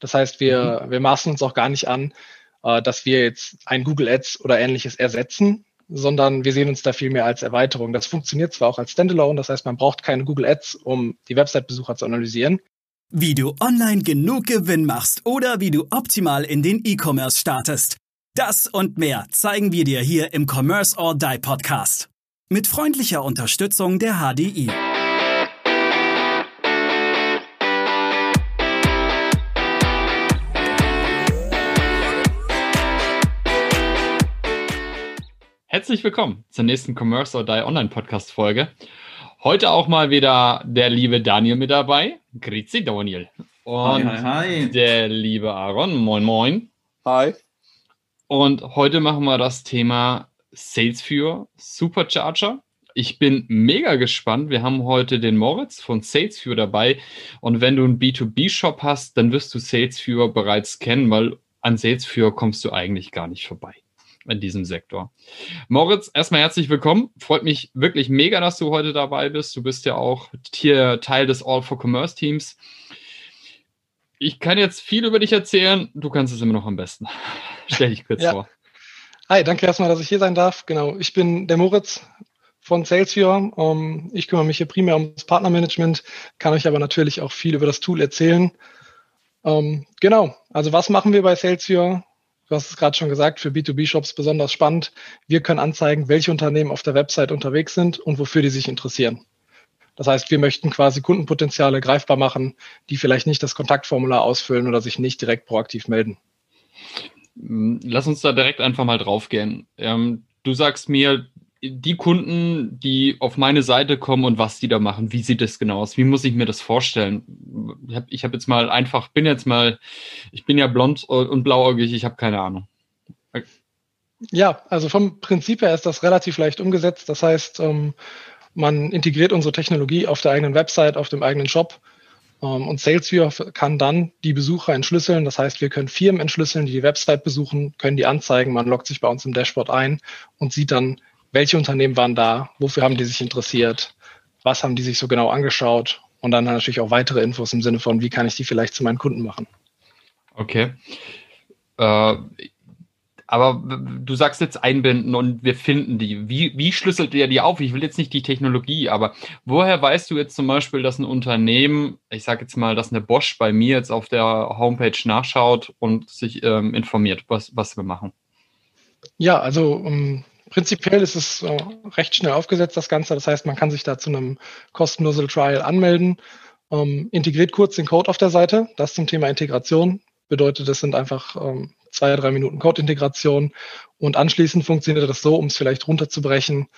Das heißt, wir, mhm. wir maßen uns auch gar nicht an, äh, dass wir jetzt ein Google Ads oder ähnliches ersetzen, sondern wir sehen uns da viel mehr als Erweiterung. Das funktioniert zwar auch als Standalone, das heißt, man braucht keine Google Ads, um die Website-Besucher zu analysieren. Wie du online genug Gewinn machst oder wie du optimal in den E-Commerce startest. Das und mehr zeigen wir dir hier im Commerce or Die Podcast. Mit freundlicher Unterstützung der HDI. Herzlich willkommen zur nächsten Commerce or Die Online Podcast Folge. Heute auch mal wieder der liebe Daniel mit dabei. Grüezi Daniel. Und hi, hi, hi. der liebe Aaron. Moin, moin. Hi. Und heute machen wir das Thema Sales für Supercharger. Ich bin mega gespannt. Wir haben heute den Moritz von SalesViewer dabei. Und wenn du einen B2B-Shop hast, dann wirst du SalesViewer bereits kennen, weil an SalesViewer kommst du eigentlich gar nicht vorbei in diesem Sektor. Moritz, erstmal herzlich willkommen. Freut mich wirklich mega, dass du heute dabei bist. Du bist ja auch hier Teil des All for Commerce Teams. Ich kann jetzt viel über dich erzählen. Du kannst es immer noch am besten. Stell dich kurz ja. vor. Hi, danke erstmal, dass ich hier sein darf. Genau, ich bin der Moritz von SalesViewer. Um, ähm, ich kümmere mich hier primär ums Partnermanagement, kann euch aber natürlich auch viel über das Tool erzählen. Um, ähm, genau, also was machen wir bei SalesViewer? Du hast es gerade schon gesagt, für B2B-Shops besonders spannend. Wir können anzeigen, welche Unternehmen auf der Website unterwegs sind und wofür die sich interessieren. Das heißt, wir möchten quasi Kundenpotenziale greifbar machen, die vielleicht nicht das Kontaktformular ausfüllen oder sich nicht direkt proaktiv melden. Lass uns da direkt einfach mal draufgehen. Ähm, du sagst mir, die Kunden, die auf meine Seite kommen und was die da machen, wie sieht das genau aus? Wie muss ich mir das vorstellen? Ich habe hab jetzt mal einfach, bin jetzt mal, ich bin ja blond und blauäugig, ich habe keine Ahnung. Ja, also vom Prinzip her ist das relativ leicht umgesetzt. Das heißt, ähm, man integriert unsere Technologie auf der eigenen Website, auf dem eigenen Shop. Ähm, und SalesViewer kann dann die Besucher entschlüsseln. Das heißt, wir können Firmen entschlüsseln, die die Website besuchen, können die anzeigen. Man loggt sich bei uns im Dashboard ein und sieht dann, welche Unternehmen waren da, wofür haben die sich interessiert, was haben die sich so genau angeschaut und dann natürlich auch weitere Infos im Sinne von, wie kann ich die vielleicht zu meinen Kunden machen. Okay. Äh, aber du sagst jetzt einbinden und wir finden die. Wie, wie schlüsselt ihr die auf? Ich will jetzt nicht die Technologie, aber woher weißt du jetzt zum Beispiel, dass ein Unternehmen, ich sage jetzt mal, dass eine Bosch bei mir jetzt auf der Homepage nachschaut und sich ähm, informiert, was, was wir machen? Ja, also um, ähm, Prinzipiell ist es äh, recht schnell aufgesetzt, das Ganze. Das heißt, man kann sich da zu einem kostenlosen Trial anmelden, ähm, integriert kurz den Code auf der Seite. Das zum Thema Integration. Bedeutet, das sind einfach ähm, zwei, drei Minuten Code-Integration. Und anschließend funktioniert das so, um es vielleicht runterzubrechen,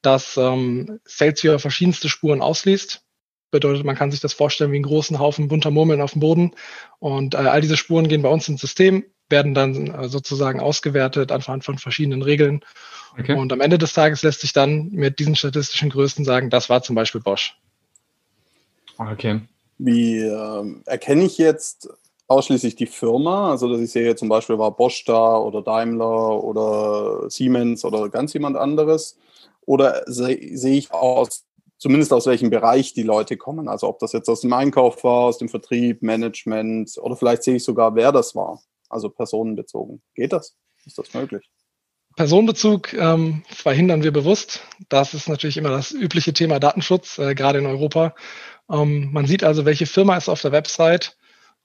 dass ähm, SalesViewer verschiedenste Spuren ausliest. Bedeutet, man kann sich das vorstellen wie einen großen Haufen bunter Murmeln auf dem Boden. Und äh, all diese Spuren gehen bei uns ins System, werden dann äh, sozusagen ausgewertet anhand von verschiedenen Regeln. Okay. Und am Ende des Tages lässt sich dann mit diesen statistischen Größen sagen, das war zum Beispiel Bosch. Okay. Wie äh, erkenne ich jetzt ausschließlich die Firma? Also, dass ich sehe zum Beispiel war Bosch da oder Daimler oder Siemens oder ganz jemand anderes. Oder sehe seh ich aus, zumindest aus welchem Bereich die Leute kommen? Also, ob das jetzt aus dem Einkauf war, aus dem Vertrieb, Management oder vielleicht sehe ich sogar, wer das war also personenbezogen. Geht das? Ist das möglich? Personenbezug ähm, verhindern wir bewusst. Das ist natürlich immer das übliche Thema Datenschutz, äh, gerade in Europa. Ähm, man sieht also, welche Firma ist auf der Website.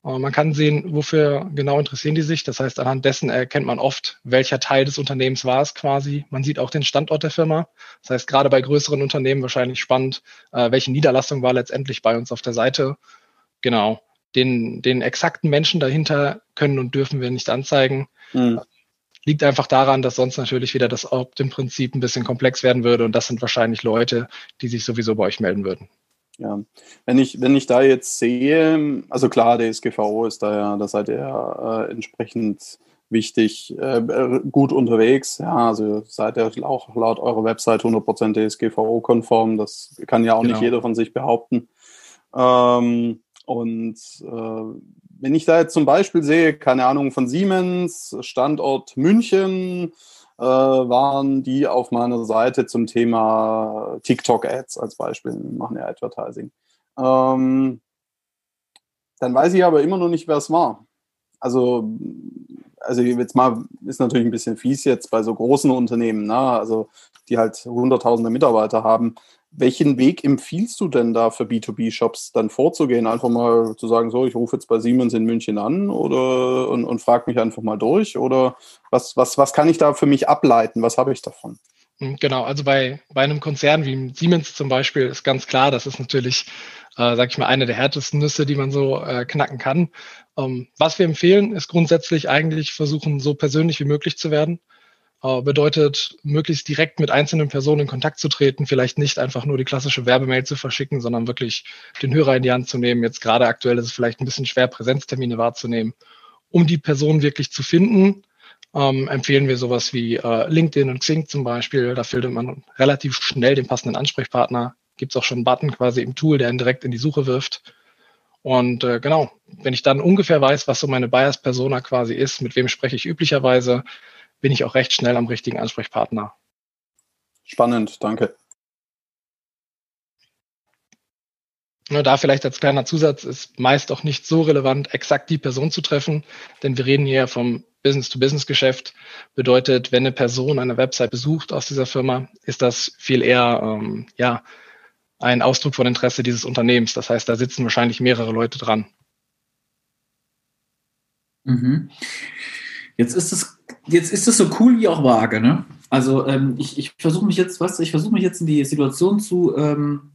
Äh, man kann sehen, wofür genau interessieren die sich. Das heißt, anhand dessen erkennt man oft, welcher Teil des Unternehmens war es quasi. Man sieht auch den Standort der Firma. Das heißt, gerade bei größeren Unternehmen wahrscheinlich spannend, äh, welche Niederlassung war letztendlich bei uns auf der Seite. Genau den, den exakten Menschen dahinter können und dürfen wir nicht anzeigen. Mhm. Liegt einfach daran, dass sonst natürlich wieder das Opt-in-Prinzip ein bisschen komplex werden würde und das sind wahrscheinlich Leute, die sich sowieso bei euch melden würden. Ja, wenn ich, wenn ich da jetzt sehe, also klar, der SGVO ist da ja, da seid ihr ja äh, entsprechend wichtig, äh, gut unterwegs. Ja, also seid ihr auch laut eurer Website 100% DSGVO-konform. Das kann ja auch genau. nicht jeder von sich behaupten. Ähm, und äh, wenn ich da jetzt zum Beispiel sehe, keine Ahnung, von Siemens, Standort München, äh, waren die auf meiner Seite zum Thema TikTok-Ads als Beispiel, machen ja Advertising. Ähm, dann weiß ich aber immer noch nicht, wer es war. also, also jetzt mal, ist natürlich ein bisschen fies jetzt bei so großen Unternehmen, ne? also die halt hunderttausende Mitarbeiter haben. Welchen Weg empfiehlst du denn da für B2B-Shops dann vorzugehen? Einfach mal zu sagen, so, ich rufe jetzt bei Siemens in München an oder und, und frage mich einfach mal durch? Oder was, was, was kann ich da für mich ableiten? Was habe ich davon? Hm, genau, also bei, bei einem Konzern wie Siemens zum Beispiel ist ganz klar, das ist natürlich, äh, sag ich mal, eine der härtesten Nüsse, die man so äh, knacken kann. Ähm, was wir empfehlen, ist grundsätzlich eigentlich versuchen, so persönlich wie möglich zu werden. Äh, bedeutet, möglichst direkt mit einzelnen Personen in Kontakt zu treten, vielleicht nicht einfach nur die klassische Werbemail zu verschicken, sondern wirklich den Hörer in die Hand zu nehmen. Jetzt gerade aktuell ist es vielleicht ein bisschen schwer, Präsenztermine wahrzunehmen. Um die Person wirklich zu finden, ähm, empfehlen wir sowas wie äh, LinkedIn und Xing zum Beispiel. Da findet man relativ schnell den passenden Ansprechpartner. Gibt es auch schon einen Button quasi im Tool, der ihn direkt in die Suche wirft. Und äh, genau, wenn ich dann ungefähr weiß, was so meine Bias-Persona quasi ist, mit wem spreche ich üblicherweise, bin ich auch recht schnell am richtigen Ansprechpartner. Spannend, danke. Nur da vielleicht als kleiner Zusatz ist meist auch nicht so relevant, exakt die Person zu treffen, denn wir reden hier vom Business-to-Business-Geschäft. Bedeutet, wenn eine Person eine Website besucht aus dieser Firma, ist das viel eher ähm, ja, ein Ausdruck von Interesse dieses Unternehmens. Das heißt, da sitzen wahrscheinlich mehrere Leute dran. Mhm. Jetzt ist es, jetzt ist es so cool wie auch vage, ne? Also ähm, ich, ich versuche mich jetzt, was, ich versuche mich jetzt in die Situation zu, ähm,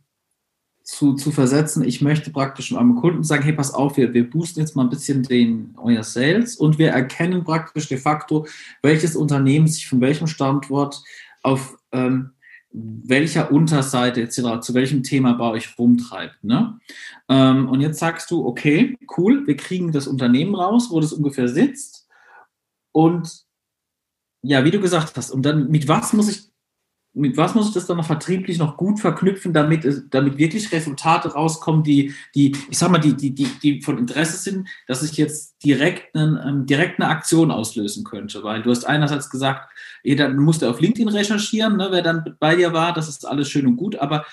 zu, zu versetzen. Ich möchte praktisch meinem Kunden sagen, hey, pass auf, wir, wir boosten jetzt mal ein bisschen den euer Sales und wir erkennen praktisch de facto, welches Unternehmen sich von welchem Standort auf ähm, welcher Unterseite etc., zu welchem Thema bei euch rumtreibt. Ne? Ähm, und jetzt sagst du, okay, cool, wir kriegen das Unternehmen raus, wo das ungefähr sitzt. Und ja, wie du gesagt hast, und dann mit was muss ich, mit was muss ich das dann noch vertrieblich noch gut verknüpfen, damit, damit wirklich Resultate rauskommen, die, die, ich sag mal, die, die, die, die von Interesse sind, dass ich jetzt direkt, einen, ähm, direkt eine Aktion auslösen könnte. Weil du hast einerseits gesagt, jeder musste auf LinkedIn recherchieren, ne, wer dann bei dir war, das ist alles schön und gut, aber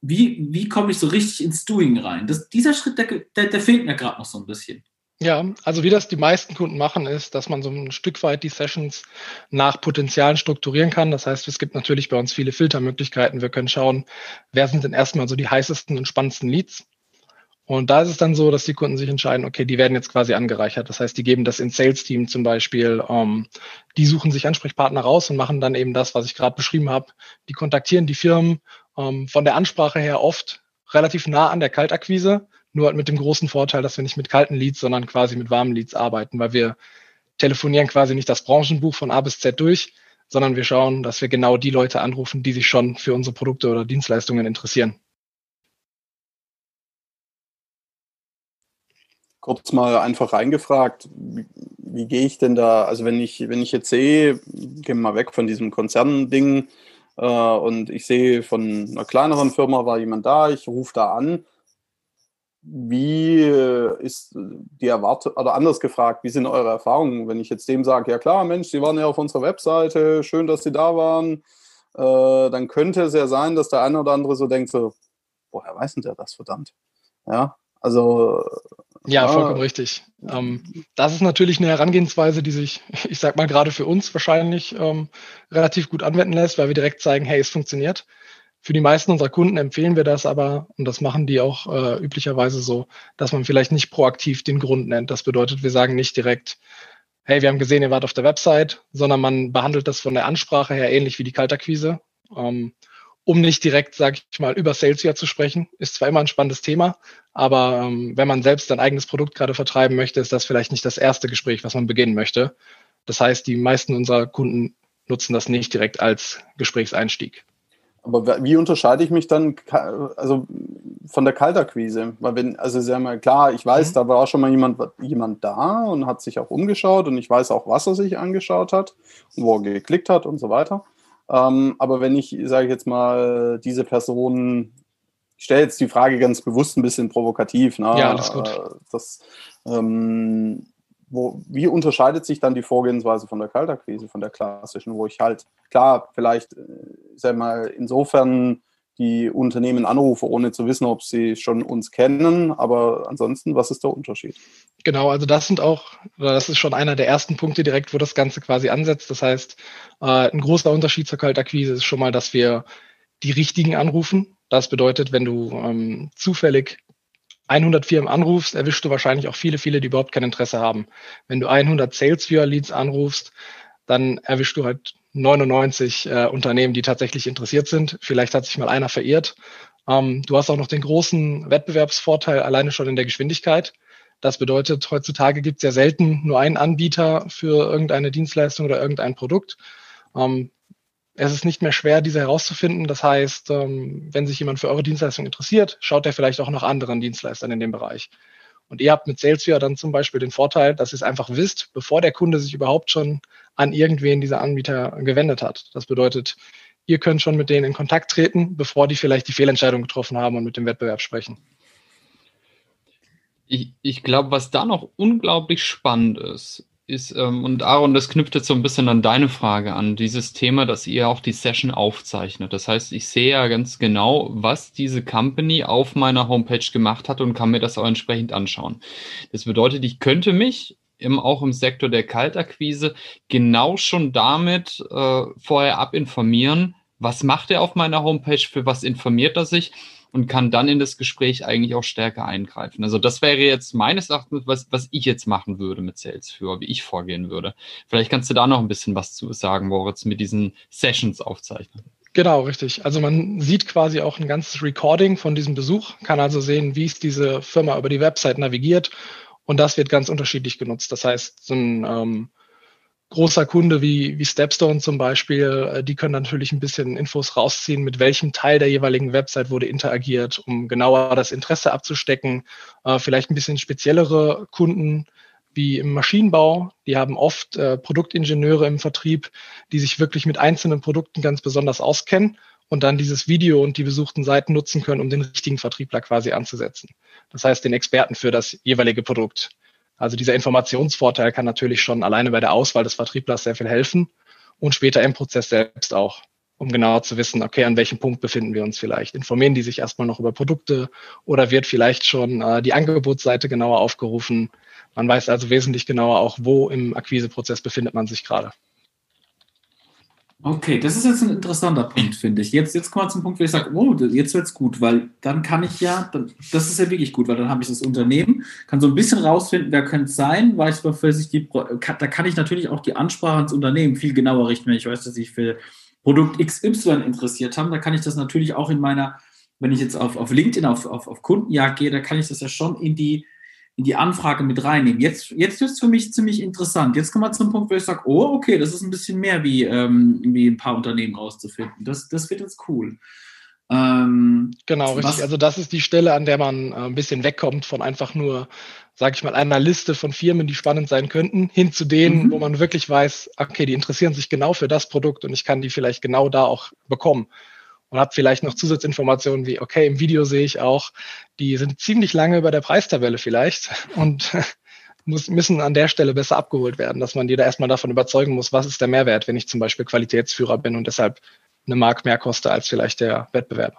wie, wie komme ich so richtig ins Doing rein? Das, dieser Schritt, der, der, der fehlt mir gerade noch so ein bisschen. Ja, also wie das die meisten Kunden machen, ist, dass man so ein Stück weit die Sessions nach Potenzialen strukturieren kann. Das heißt, es gibt natürlich bei uns viele Filtermöglichkeiten. Wir können schauen, wer sind denn erstmal so die heißesten und spannendsten Leads. Und da ist es dann so, dass die Kunden sich entscheiden, okay, die werden jetzt quasi angereichert. Das heißt, die geben das ins Sales-Team zum Beispiel, ähm, die suchen sich Ansprechpartner raus und machen dann eben das, was ich gerade beschrieben habe. Die kontaktieren die Firmen ähm, von der Ansprache her oft relativ nah an der Kaltakquise, nur halt mit dem großen Vorteil, dass wir nicht mit kalten Leads, sondern quasi mit warmen Leads arbeiten, weil wir telefonieren quasi nicht das Branchenbuch von A bis Z durch, sondern wir schauen, dass wir genau die Leute anrufen, die sich schon für unsere Produkte oder Dienstleistungen interessieren. kurz mal einfach reingefragt, wie, wie, gehe ich denn da, also wenn ich, wenn ich jetzt sehe, gehen wir mal weg von diesem Konzernding äh, und ich sehe von einer kleineren Firma war jemand da, ich rufe da an, wie ist die Erwartung, oder anders gefragt, wie sind eure Erfahrungen, wenn ich jetzt dem sage, ja klar, Mensch, Sie waren ja auf unserer Webseite, schön, dass Sie da waren, äh, dann könnte es ja sein, dass der eine oder andere so denkt, so, woher weiß denn der das verdammt? Ja, also ja, vollkommen richtig. Ähm, das ist natürlich eine Herangehensweise, die sich, ich sag mal, gerade für uns wahrscheinlich ähm, relativ gut anwenden lässt, weil wir direkt zeigen, hey, es funktioniert. Für die meisten unserer Kunden empfehlen wir das aber, und das machen die auch äh, üblicherweise so, dass man vielleicht nicht proaktiv den Grund nennt. Das bedeutet, wir sagen nicht direkt, hey, wir haben gesehen, ihr wart auf der Website, sondern man behandelt das von der Ansprache her ähnlich wie die Kaltakquise. Ähm, um nicht direkt, sage ich mal, über Sales Year zu sprechen. Ist zwar immer ein spannendes Thema, aber ähm, wenn man selbst ein eigenes Produkt gerade vertreiben möchte, ist das vielleicht nicht das erste Gespräch, was man beginnen möchte. Das heißt, die meisten unserer Kunden nutzen das nicht direkt als Gesprächseinstieg. Aber wie unterscheide ich mich dann also von der Kaltakquise? Weil wenn, also sehr mal klar, ich weiß, mhm. da war schon mal jemand, jemand da und hat sich auch umgeschaut und ich weiß auch, was er sich angeschaut hat und wo er geklickt hat und so weiter. Ähm, aber wenn ich, sage ich jetzt mal, diese Person, ich stelle jetzt die Frage ganz bewusst ein bisschen provokativ, ne? ja, alles gut. Äh, das, ähm, wo, wie unterscheidet sich dann die Vorgehensweise von der Kaltakquise, von der klassischen, wo ich halt, klar, vielleicht, äh, sag mal, insofern die Unternehmen anrufe, ohne zu wissen, ob sie schon uns kennen. Aber ansonsten, was ist der Unterschied? Genau, also das sind auch, das ist schon einer der ersten Punkte direkt, wo das Ganze quasi ansetzt. Das heißt, äh, ein großer Unterschied zur Kaltakquise ist schon mal, dass wir die richtigen anrufen. Das bedeutet, wenn du ähm, zufällig 100 Firmen anrufst, erwischst du wahrscheinlich auch viele, viele, die überhaupt kein Interesse haben. Wenn du 100 Sales Viewer Leads anrufst, dann erwischst du halt 99 äh, Unternehmen, die tatsächlich interessiert sind. Vielleicht hat sich mal einer verirrt. Ähm, du hast auch noch den großen Wettbewerbsvorteil alleine schon in der Geschwindigkeit. Das bedeutet, heutzutage gibt es ja selten nur einen Anbieter für irgendeine Dienstleistung oder irgendein Produkt. Ähm, es ist nicht mehr schwer, diese herauszufinden. Das heißt, ähm, wenn sich jemand für eure Dienstleistung interessiert, schaut er vielleicht auch nach anderen Dienstleistern in dem Bereich. Und ihr habt mit SalesViewer dann zum Beispiel den Vorteil, dass ihr es einfach wisst, bevor der Kunde sich überhaupt schon an irgendwen dieser Anbieter gewendet hat. Das bedeutet, ihr könnt schon mit denen in Kontakt treten, bevor die vielleicht die Fehlentscheidung getroffen haben und mit dem Wettbewerb sprechen. Ich, ich glaube, was da noch unglaublich spannend ist, ist, ähm, und Aaron, das knüpft jetzt so ein bisschen an deine Frage an, dieses Thema, dass ihr auch die Session aufzeichnet. Das heißt, ich sehe ja ganz genau, was diese Company auf meiner Homepage gemacht hat und kann mir das auch entsprechend anschauen. Das bedeutet, ich könnte mich im, auch im Sektor der Kaltakquise genau schon damit äh, vorher abinformieren, was macht er auf meiner Homepage, für was informiert er sich und kann dann in das Gespräch eigentlich auch stärker eingreifen. Also das wäre jetzt meines Erachtens, was, was ich jetzt machen würde mit Salesforce, wie ich vorgehen würde. Vielleicht kannst du da noch ein bisschen was zu sagen, Moritz, mit diesen Sessions aufzeichnen. Genau, richtig. Also man sieht quasi auch ein ganzes Recording von diesem Besuch, kann also sehen, wie es diese Firma über die Website navigiert und das wird ganz unterschiedlich genutzt. Das heißt, so ein ähm, großer Kunde wie, wie Stepstone zum Beispiel, äh, die können natürlich ein bisschen Infos rausziehen, mit welchem Teil der jeweiligen Website wurde interagiert, um genauer das Interesse abzustecken. Äh, vielleicht ein bisschen speziellere Kunden wie im Maschinenbau, die haben oft äh, Produktingenieure im Vertrieb, die sich wirklich mit einzelnen Produkten ganz besonders auskennen und dann dieses Video und die besuchten Seiten nutzen können, um den richtigen Vertriebler quasi anzusetzen. Das heißt, den Experten für das jeweilige Produkt. Also dieser Informationsvorteil kann natürlich schon alleine bei der Auswahl des Vertrieblers sehr viel helfen und später im Prozess selbst auch, um genauer zu wissen, okay, an welchem Punkt befinden wir uns vielleicht. Informieren die sich erstmal noch über Produkte oder wird vielleicht schon äh, die Angebotsseite genauer aufgerufen? Man weiß also wesentlich genauer auch, wo im Akquiseprozess befindet man sich gerade. Okay, das ist jetzt ein interessanter Punkt, finde ich. Jetzt, jetzt kommen wir zum Punkt, wo ich sage, oh, jetzt wird es gut, weil dann kann ich ja, das ist ja wirklich gut, weil dann habe ich das Unternehmen, kann so ein bisschen rausfinden, wer könnte es sein, weiß, für sich die, da kann ich natürlich auch die Ansprache ans Unternehmen viel genauer richten, wenn ich weiß, dass ich für Produkt XY interessiert habe, da kann ich das natürlich auch in meiner, wenn ich jetzt auf, auf LinkedIn auf, auf, auf Kundenjagd gehe, da kann ich das ja schon in die, in die Anfrage mit reinnehmen. Jetzt, jetzt ist es für mich ziemlich interessant. Jetzt kommen wir zum Punkt, wo ich sage, oh, okay, das ist ein bisschen mehr wie, ähm, wie ein paar Unternehmen rauszufinden. Das, das wird jetzt cool. Ähm, genau, richtig. Also das ist die Stelle, an der man äh, ein bisschen wegkommt von einfach nur, sage ich mal, einer Liste von Firmen, die spannend sein könnten, hin zu denen, mhm. wo man wirklich weiß, okay, die interessieren sich genau für das Produkt und ich kann die vielleicht genau da auch bekommen und habe vielleicht noch Zusatzinformationen wie, okay, im Video sehe ich auch, die sind ziemlich lange über der Preistabelle vielleicht und muss, müssen an der Stelle besser abgeholt werden, dass man die da erstmal davon überzeugen muss, was ist der Mehrwert, wenn ich zum Beispiel Qualitätsführer bin und deshalb eine Mark mehr koste als vielleicht der Wettbewerber.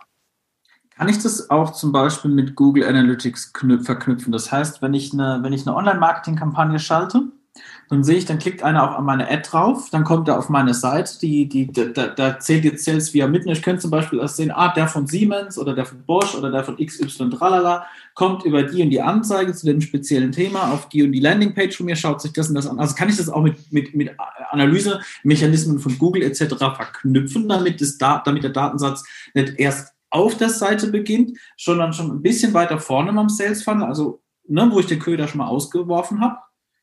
Kann ich das auch zum Beispiel mit Google Analytics verknüpfen? Das heißt, wenn ich eine, wenn ich eine Online-Marketing-Kampagne schalte, dann sehe ich, dann klickt einer auch an meine Ad drauf, dann kommt er auf meine Seite, die, die, da, da zählt jetzt Sales via mitten. Ich könnte zum Beispiel auch sehen, ah, der von Siemens oder der von Bosch oder der von XY tralala kommt über die und die Anzeige zu dem speziellen Thema auf die und die Landingpage von mir, schaut sich das und das an. Also kann ich das auch mit, mit, mit Analysemechanismen von Google etc. verknüpfen, damit, das, damit der Datensatz nicht erst auf der Seite beginnt, sondern schon ein bisschen weiter vorne am Sales Funnel, also ne, wo ich den Köder schon mal ausgeworfen habe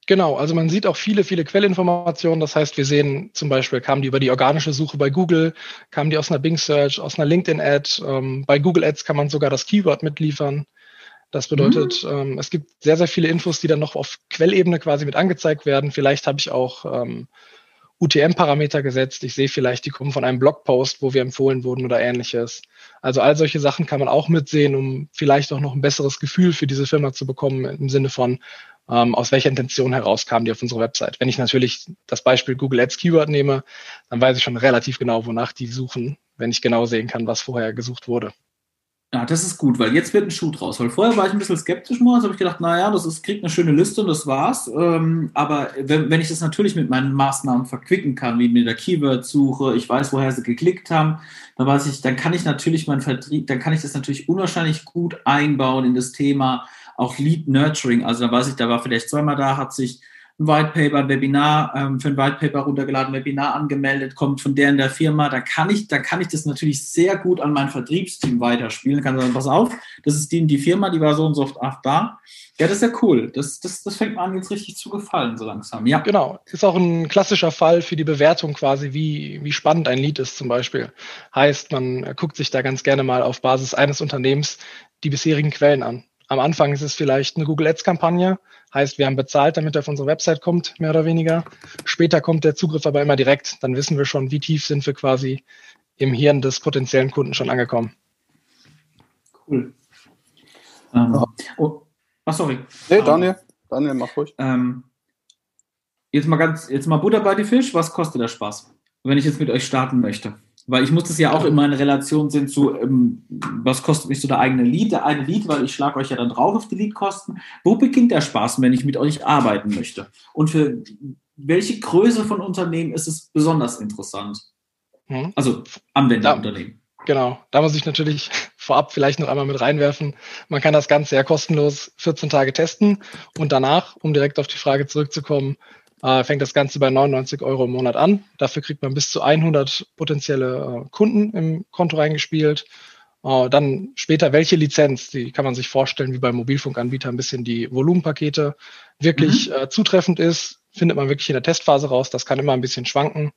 Genau, also man sieht auch viele, viele Quellinformationen. Das heißt, wir sehen zum Beispiel, kamen die über die organische Suche bei Google, kamen die aus einer Bing Search, aus einer LinkedIn-Ad. Ähm, bei Google Ads kann man sogar das Keyword mitliefern. Das bedeutet, mhm. ähm, es gibt sehr, sehr viele Infos, die dann noch auf Quellebene quasi mit angezeigt werden. Vielleicht habe ich auch ähm, UTM-Parameter gesetzt. Ich sehe vielleicht, die kommen von einem Blogpost, wo wir empfohlen wurden oder ähnliches. Also all solche Sachen kann man auch mitsehen, um vielleicht auch noch ein besseres Gefühl für diese Firma zu bekommen im Sinne von, ähm, aus welcher Intention heraus kamen die auf unsere Website. Wenn ich natürlich das Beispiel Google Ads Keyword nehme, dann weiß ich schon relativ genau, wonach die suchen. wenn ich genau sehen kann, was vorher gesucht wurde. Ja, das ist gut, weil jetzt wird ein Schuh draus. Weil vorher war ich ein bisschen skeptisch, morgens habe ich gedacht, naja, das ist, kriegt eine schöne Liste und das war's. Ähm, aber wenn, wenn ich das natürlich mit meinen Maßnahmen verquicken kann, wie mit der Keyword-Suche, ich weiß, woher sie geklickt haben, dann weiß ich, dann kann ich natürlich mein Vertrieb, dann kann ich das natürlich unwahrscheinlich gut einbauen in das Thema auch Lead Nurturing. Also da weiß ich, da war vielleicht zweimal da, hat sich ein White Paper, ein Webinar, ähm, für ein White Paper runtergeladen, Webinar angemeldet, kommt von der in der Firma, da kann ich, da kann ich das natürlich sehr gut an mein Vertriebsteam weiterspielen. Kann sagen, pass auf, das ist die, die Firma, die war so und so oft da. Ja, das ist ja cool. Das, das, das fängt mir an, jetzt richtig zu gefallen, so langsam. Ja. Genau. Ist auch ein klassischer Fall für die Bewertung quasi, wie, wie spannend ein Lied ist zum Beispiel. Heißt, man guckt sich da ganz gerne mal auf Basis eines Unternehmens die bisherigen Quellen an. Am Anfang ist es vielleicht eine Google Ads-Kampagne, heißt, wir haben bezahlt, damit er auf unsere Website kommt, mehr oder weniger. Später kommt der Zugriff aber immer direkt. Dann wissen wir schon, wie tief sind wir quasi im Hirn des potenziellen Kunden schon angekommen. Cool. Ähm, oh, ach, sorry. Nee, Daniel, Daniel, mach ruhig. Ähm, jetzt mal ganz, jetzt mal Butter bei die Fisch. Was kostet der Spaß, wenn ich jetzt mit euch starten möchte? Weil ich muss das ja auch immer in Relation sehen zu, ähm, was kostet mich so der eigene Lead, der eine Lead, weil ich schlage euch ja dann drauf auf die Leadkosten. Wo beginnt der Spaß, wenn ich mit euch arbeiten möchte? Und für welche Größe von Unternehmen ist es besonders interessant? Hm. Also Anwenderunternehmen. Genau, da muss ich natürlich vorab vielleicht noch einmal mit reinwerfen. Man kann das Ganze ja kostenlos 14 Tage testen und danach, um direkt auf die Frage zurückzukommen, äh, fängt das Ganze bei 99 Euro im Monat an. Dafür kriegt man bis zu 100 potenzielle äh, Kunden im Konto reingespielt. Äh, dann später welche Lizenz, die kann man sich vorstellen, wie beim Mobilfunkanbieter ein bisschen die Volumenpakete wirklich mhm. äh, zutreffend ist, findet man wirklich in der Testphase raus. Das kann immer ein bisschen schwanken.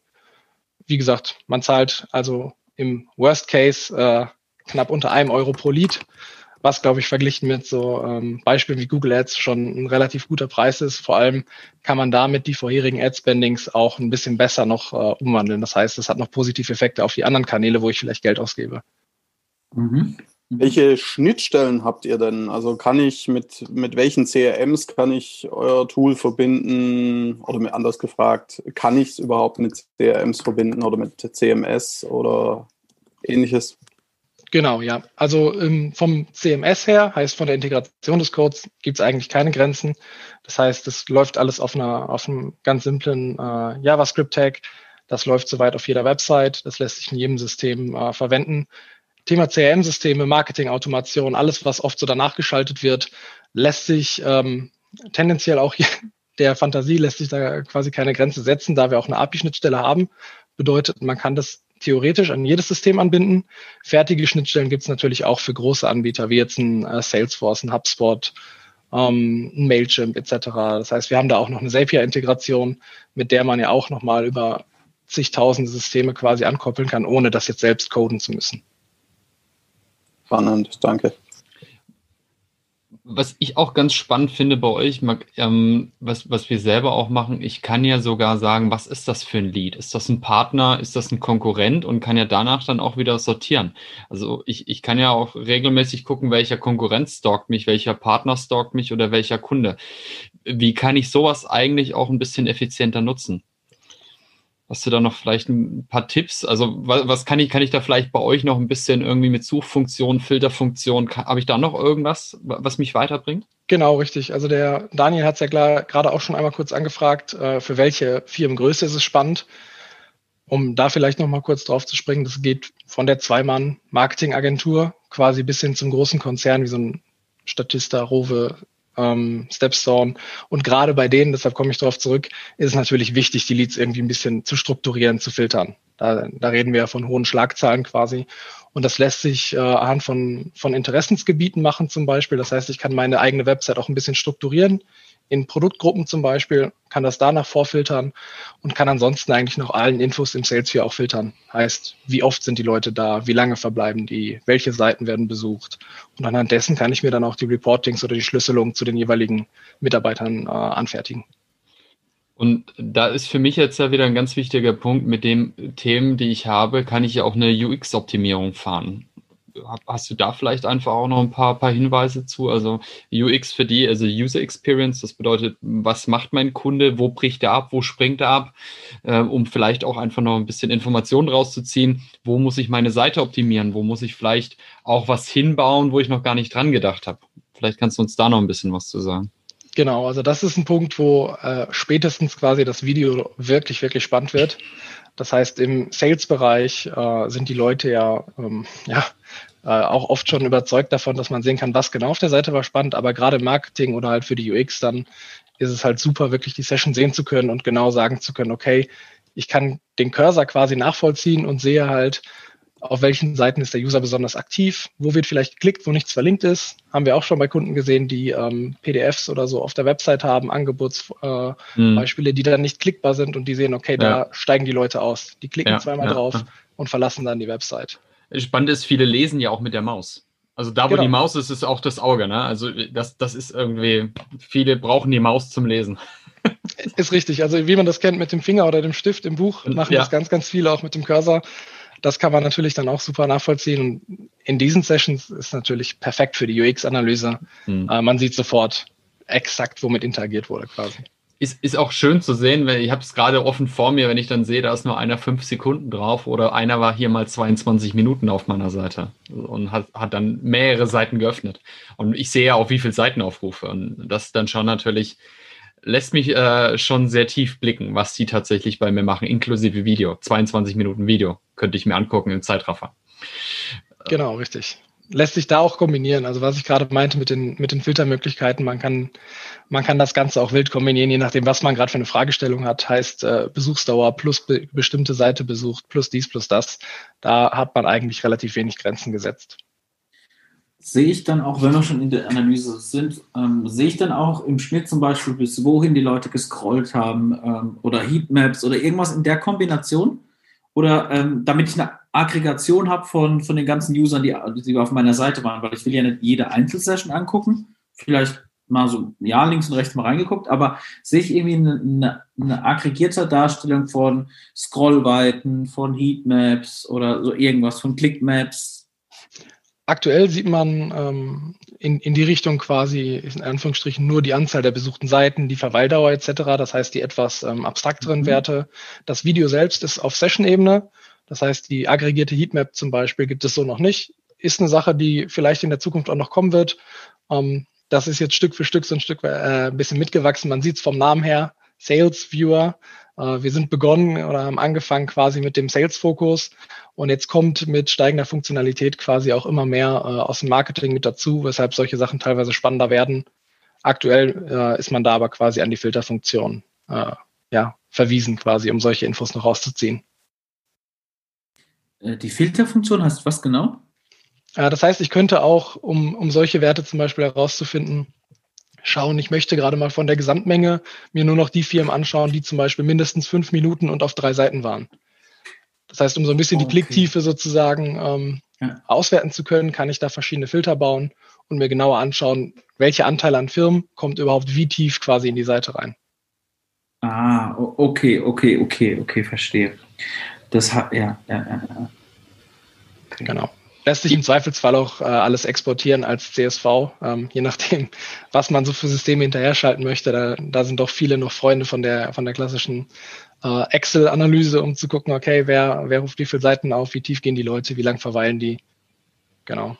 Wie gesagt, man zahlt also im Worst Case äh, knapp unter einem Euro pro Lied was, glaube ich, verglichen mit so ähm, Beispielen wie Google Ads schon ein relativ guter Preis ist. Vor allem kann man damit die vorherigen Ad-Spendings auch ein bisschen besser noch äh, umwandeln. Das heißt, es hat noch positive Effekte auf die anderen Kanäle, wo ich vielleicht Geld ausgebe. Mhm. Welche Schnittstellen habt ihr denn? Also kann ich mit, mit welchen CRMs kann ich euer Tool verbinden? Oder mir anders gefragt, kann ich es überhaupt mit CRMs verbinden oder mit CMS oder ähnliches? Genau, ja. Also ähm, vom CMS her, heißt von der Integration des Codes, gibt es eigentlich keine Grenzen. Das heißt, es läuft alles auf, einer, auf einem ganz simplen äh, JavaScript-Tag. Das läuft soweit auf jeder Website. Das lässt sich in jedem System äh, verwenden. Thema CRM-Systeme, Marketing-Automation, alles, was oft so danach geschaltet wird, lässt sich ähm, tendenziell auch der Fantasie lässt sich da quasi keine Grenze setzen, da wir auch eine API-Schnittstelle haben. Bedeutet, man kann das theoretisch an jedes System anbinden. Fertige Schnittstellen gibt es natürlich auch für große Anbieter, wie jetzt ein äh, Salesforce, ein HubSpot, ähm, ein Mailchimp etc. Das heißt, wir haben da auch noch eine Zapier-Integration, mit der man ja auch nochmal über zigtausende Systeme quasi ankoppeln kann, ohne das jetzt selbst coden zu müssen. Spannend, danke was ich auch ganz spannend finde bei euch, ähm, was, was wir selber auch machen, ich kann ja sogar sagen, was ist das für ein Lead? Ist das ein Partner? Ist das ein Konkurrent? Und kann ja danach dann auch wieder sortieren. Also ich, ich kann ja auch regelmäßig gucken, welcher Konkurrent stalkt mich, welcher Partner stalkt mich oder welcher Kunde. Wie kann ich sowas eigentlich auch ein bisschen effizienter nutzen? Hast du da noch vielleicht ein paar Tipps? Also was, was kann ich, kann ich da vielleicht bei euch noch ein bisschen irgendwie mit Suchfunktion, Filterfunktion, habe ich da noch irgendwas, was mich weiterbringt? Genau, richtig. Also der Daniel hat es ja gerade auch schon einmal kurz angefragt, äh, für welche Firmengröße ist es spannend. Um da vielleicht noch mal kurz drauf zu springen, das geht von der Zweimann-Marketingagentur quasi bis hin zum großen Konzern wie so ein Statista, Rowe, ähm, Stepstone. Und gerade bei denen, deshalb komme ich darauf zurück, ist es natürlich wichtig, die Leads irgendwie ein bisschen zu strukturieren, zu filtern. Da, da reden wir ja von hohen Schlagzahlen quasi. Und das lässt sich äh, anhand von, von Interessensgebieten machen zum Beispiel. Das heißt, ich kann meine eigene Website auch ein bisschen strukturieren in Produktgruppen zum Beispiel, kann das danach vorfiltern und kann ansonsten eigentlich noch allen Infos im Salesforce auch filtern. Heißt, wie oft sind die Leute da, wie lange verbleiben die, welche Seiten werden besucht. Und anhand dessen kann ich mir dann auch die Reportings oder die Schlüsselung zu den jeweiligen Mitarbeitern äh, anfertigen. Und da ist für mich jetzt ja wieder ein ganz wichtiger Punkt, mit den Themen, die ich habe, kann ich ja auch eine UX-Optimierung fahren. Hast du da vielleicht einfach auch noch ein paar, paar Hinweise zu? Also UX für die, also User Experience, das bedeutet, was macht mein Kunde, wo bricht er ab, wo springt er ab, äh, um vielleicht auch einfach noch ein bisschen Informationen rauszuziehen, wo muss ich meine Seite optimieren, wo muss ich vielleicht auch was hinbauen, wo ich noch gar nicht dran gedacht habe. Vielleicht kannst du uns da noch ein bisschen was zu sagen. Genau, also das ist ein Punkt, wo äh, spätestens quasi das Video wirklich, wirklich spannend wird. Das heißt, im Sales-Bereich äh, sind die Leute ja, ähm, ja äh, auch oft schon überzeugt davon, dass man sehen kann, was genau auf der Seite war spannend, aber gerade im Marketing oder halt für die UX dann ist es halt super, wirklich die Session sehen zu können und genau sagen zu können, okay, ich kann den Cursor quasi nachvollziehen und sehe halt, auf welchen Seiten ist der User besonders aktiv, wo wird vielleicht geklickt, wo nichts verlinkt ist. Haben wir auch schon bei Kunden gesehen, die ähm, PDFs oder so auf der Website haben, Angebotsbeispiele, äh, hm. die dann nicht klickbar sind und die sehen, okay, da ja. steigen die Leute aus. Die klicken ja, zweimal ja, drauf und verlassen dann die Website. Spannend ist, viele lesen ja auch mit der Maus. Also da, wo genau. die Maus ist, ist auch das Auge. Ne? Also das, das ist irgendwie, viele brauchen die Maus zum Lesen. Ist richtig. Also wie man das kennt mit dem Finger oder dem Stift im Buch, machen ja. das ganz, ganz viele auch mit dem Cursor das kann man natürlich dann auch super nachvollziehen. Und in diesen Sessions ist natürlich perfekt für die UX-Analyse. Hm. Äh, man sieht sofort exakt, womit interagiert wurde quasi. Ist, ist auch schön zu sehen, weil ich habe es gerade offen vor mir, wenn ich dann sehe, da ist nur einer fünf Sekunden drauf oder einer war hier mal 22 Minuten auf meiner Seite und hat, hat dann mehrere Seiten geöffnet. Und ich sehe ja auch, wie viele Seitenaufrufe. Und das dann schon natürlich lässt mich äh, schon sehr tief blicken, was die tatsächlich bei mir machen, inklusive Video. 22 Minuten Video könnte ich mir angucken im Zeitraffer. Genau, richtig. Lässt sich da auch kombinieren. Also was ich gerade meinte mit den, mit den Filtermöglichkeiten, man kann, man kann das Ganze auch wild kombinieren, je nachdem, was man gerade für eine Fragestellung hat. Heißt äh, Besuchsdauer plus be bestimmte Seite besucht, plus dies, plus das. Da hat man eigentlich relativ wenig Grenzen gesetzt sehe ich dann auch, wenn wir schon in der Analyse sind, ähm, sehe ich dann auch im Schnitt zum Beispiel, bis wohin die Leute gescrollt haben ähm, oder Heatmaps oder irgendwas in der Kombination? Oder ähm, damit ich eine Aggregation habe von, von den ganzen Usern, die, die auf meiner Seite waren, weil ich will ja nicht jede Einzelsession angucken, vielleicht mal so, ja, links und rechts mal reingeguckt, aber sehe ich irgendwie eine, eine, eine aggregierte Darstellung von Scrollweiten, von Heatmaps oder so irgendwas, von Clickmaps, Aktuell sieht man ähm, in, in die Richtung quasi, in Anführungsstrichen, nur die Anzahl der besuchten Seiten, die Verweildauer etc., das heißt die etwas ähm, abstrakteren mhm. Werte. Das Video selbst ist auf Session-Ebene, das heißt die aggregierte Heatmap zum Beispiel gibt es so noch nicht. Ist eine Sache, die vielleicht in der Zukunft auch noch kommen wird. Ähm, das ist jetzt Stück für Stück so ein Stück äh, ein bisschen mitgewachsen. Man sieht es vom Namen her, Sales Viewer. Äh, wir sind begonnen oder haben angefangen quasi mit dem Sales-Fokus und jetzt kommt mit steigender Funktionalität quasi auch immer mehr äh, aus dem Marketing mit dazu, weshalb solche Sachen teilweise spannender werden. Aktuell äh, ist man da aber quasi an die Filterfunktion ja, verwiesen, quasi, um solche Infos noch rauszuziehen. Die Filterfunktion heißt was genau? Das heißt, ich könnte auch, um, um solche Werte zum Beispiel herauszufinden, schauen, ich möchte gerade mal von der Gesamtmenge mir nur noch die Firmen anschauen, die zum Beispiel mindestens fünf Minuten und auf drei Seiten waren. Das heißt, um so ein bisschen okay. die Klicktiefe sozusagen ähm, ja. auswerten zu können, kann ich da verschiedene Filter bauen und mir genauer anschauen, welche Anteil an Firmen kommt überhaupt wie tief quasi in die Seite rein. Ah, okay, okay, okay, okay, verstehe. Das hat, ja, ja, ja. Okay. Genau lässt sich im Zweifelsfall auch äh, alles exportieren als CSV, ähm, je nachdem, was man so für Systeme hinterher schalten möchte. Da, da sind doch viele noch Freunde von der, von der klassischen äh, Excel-Analyse, um zu gucken, okay, wer, wer ruft wie viele Seiten auf, wie tief gehen die Leute, wie lang verweilen die. Genau.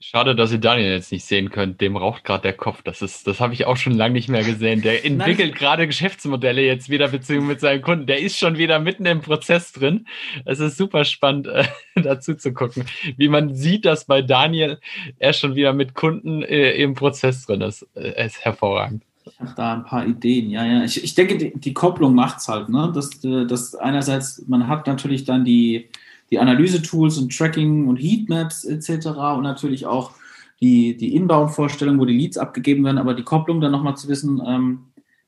Schade, dass ihr Daniel jetzt nicht sehen könnt. Dem raucht gerade der Kopf. Das ist, das habe ich auch schon lange nicht mehr gesehen. Der entwickelt gerade Geschäftsmodelle jetzt wieder beziehungsweise mit seinen Kunden. Der ist schon wieder mitten im Prozess drin. Es ist super spannend, äh, dazu zu gucken, wie man sieht, dass bei Daniel er schon wieder mit Kunden äh, im Prozess drin ist. Äh, ist hervorragend. Ich habe da ein paar Ideen. Ja, ja. Ich, ich denke, die, die Kopplung macht es halt. Ne? Dass, äh, dass einerseits, man hat natürlich dann die die Analyse-Tools und Tracking und Heatmaps etc. und natürlich auch die, die Inbound-Vorstellung, wo die Leads abgegeben werden, aber die Kopplung dann nochmal zu wissen, ähm,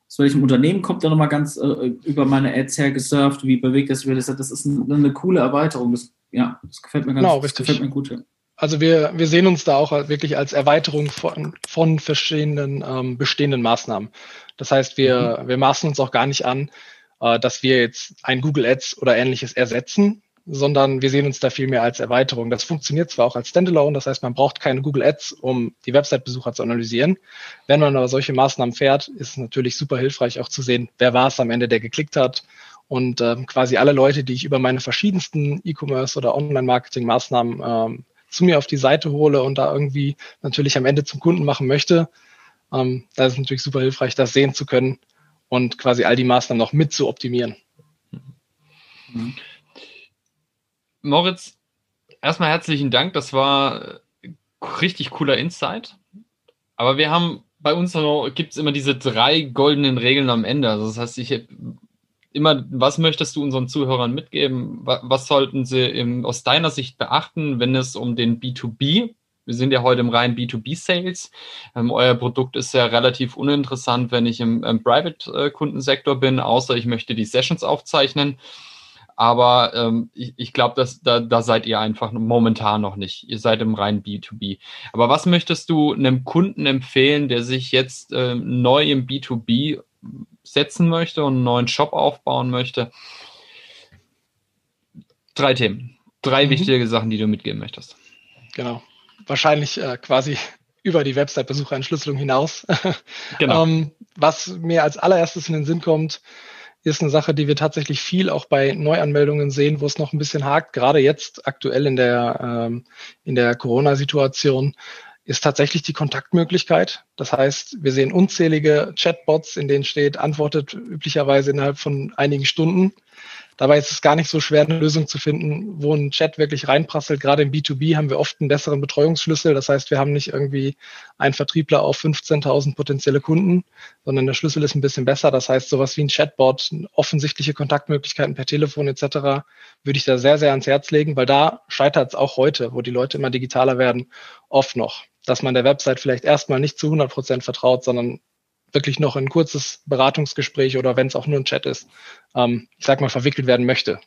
aus welchem Unternehmen kommt da nochmal ganz äh, über meine Ads her gesurft, wie bewegt das über das, das ist eine, eine coole Erweiterung. Das, ja, das gefällt mir ganz genau, das gefällt mir gut. Ja. Also wir, wir sehen uns da auch wirklich als Erweiterung von, von verschiedenen ähm, bestehenden Maßnahmen. Das heißt, wir, mhm. wir maßen uns auch gar nicht an, äh, dass wir jetzt ein Google Ads oder ähnliches ersetzen, sondern wir sehen uns da viel mehr als Erweiterung. Das funktioniert zwar auch als Standalone, das heißt, man braucht keine Google Ads, um die Website-Besucher zu analysieren. Wenn man aber solche Maßnahmen fährt, ist es natürlich super hilfreich auch zu sehen, wer war es am Ende, der geklickt hat. Und ähm, quasi alle Leute, die ich über meine verschiedensten E-Commerce oder Online-Marketing-Maßnahmen ähm, zu mir auf die Seite hole und da irgendwie natürlich am Ende zum Kunden machen möchte, ähm, da ist es natürlich super hilfreich, das sehen zu können und quasi all die Maßnahmen noch mit zu optimieren. Mhm. Moritz, erstmal herzlichen Dank. Das war richtig cooler Insight. Aber wir haben bei uns gibt es immer diese drei goldenen Regeln am Ende. Also das heißt, ich immer, was möchtest du unseren Zuhörern mitgeben? Was sollten sie im, aus deiner Sicht beachten, wenn es um den B2B wir sind ja heute im reinen B2B-Sales. Ähm, euer Produkt ist ja relativ uninteressant, wenn ich im, im Private-Kundensektor bin, außer ich möchte die Sessions aufzeichnen. Aber ähm, ich, ich glaube, da, da seid ihr einfach momentan noch nicht. Ihr seid im reinen B2B. Aber was möchtest du einem Kunden empfehlen, der sich jetzt äh, neu im B2B setzen möchte und einen neuen Shop aufbauen möchte? Drei Themen. Drei mhm. wichtige Sachen, die du mitgeben möchtest. Genau. Wahrscheinlich äh, quasi über die Website-Besucherentschlüsselung hinaus. Genau. ähm, was mir als allererstes in den Sinn kommt, ist eine Sache, die wir tatsächlich viel auch bei Neuanmeldungen sehen, wo es noch ein bisschen hakt, gerade jetzt aktuell in der, ähm, in der Corona-Situation, ist tatsächlich die Kontaktmöglichkeit. Das heißt, wir sehen unzählige Chatbots, in denen steht, antwortet üblicherweise innerhalb von einigen Stunden. Dabei ist es gar nicht so schwer, eine Lösung zu finden, wo ein Chat wirklich reinprasselt. Gerade im B2B haben wir oft einen besseren Betreuungsschlüssel. Das heißt, wir haben nicht irgendwie einen Vertriebler auf 15.000 potenzielle Kunden, sondern der Schlüssel ist ein bisschen besser. Das heißt, sowas wie ein Chatbot, offensichtliche Kontaktmöglichkeiten per Telefon etc. würde ich da sehr, sehr ans Herz legen, weil da scheitert es auch heute, wo die Leute immer digitaler werden, oft noch, dass man der Website vielleicht erstmal nicht zu 100 Prozent vertraut, sondern wirklich noch ein kurzes Beratungsgespräch oder wenn es auch nur ein Chat ist, ähm, ich sag mal, verwickelt werden möchte.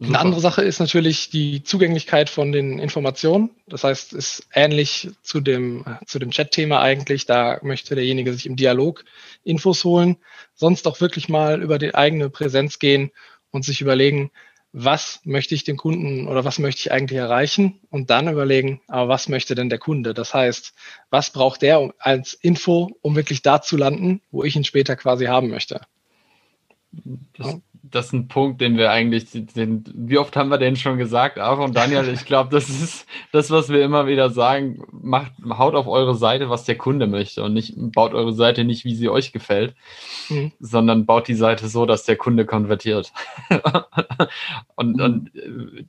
Super. Eine andere Sache ist natürlich die Zugänglichkeit von den Informationen. Das heißt, ist ähnlich zu dem, zu dem Chat-Thema eigentlich. Da möchte derjenige sich im Dialog Infos holen, sonst auch wirklich mal über die eigene Präsenz gehen und sich überlegen, was möchte ich dem Kunden oder was möchte ich eigentlich erreichen und dann überlegen, aber was möchte denn der Kunde? Das heißt, was braucht der als Info, um wirklich da zu landen, wo ich ihn später quasi haben möchte? Das, das ist ein Punkt, den wir eigentlich, den, wie oft haben wir den schon gesagt, auch und Daniel, ich glaube, das ist das, was wir immer wieder sagen, macht, haut auf eure Seite, was der Kunde möchte und nicht, baut eure Seite nicht, wie sie euch gefällt, mhm. sondern baut die Seite so, dass der Kunde konvertiert. und, mhm. und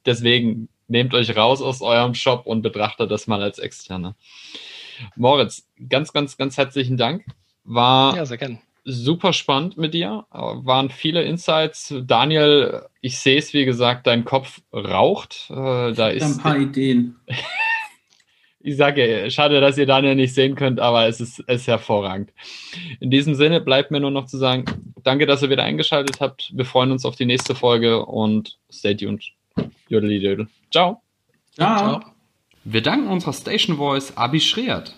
deswegen nehmt euch raus aus eurem Shop und betrachtet das mal als externe. Moritz, ganz, ganz, ganz herzlichen Dank. War ja, sehr gerne super spannend mit dir. Waren viele Insights. Daniel, ich sehe es, wie gesagt, dein Kopf raucht. Äh, da ist ein paar Ideen. ich sage, schade, dass ihr Daniel nicht sehen könnt, aber es ist, es ist hervorragend. In diesem Sinne bleibt mir nur noch zu sagen, danke, dass ihr wieder eingeschaltet habt. Wir freuen uns auf die nächste Folge und stay tuned. Jodeli Ciao. Ciao. Wir danken unserer Station Voice Abi Schreert.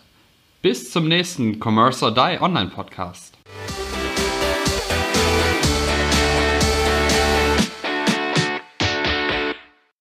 Bis zum nächsten Commerce or Die Online Podcast.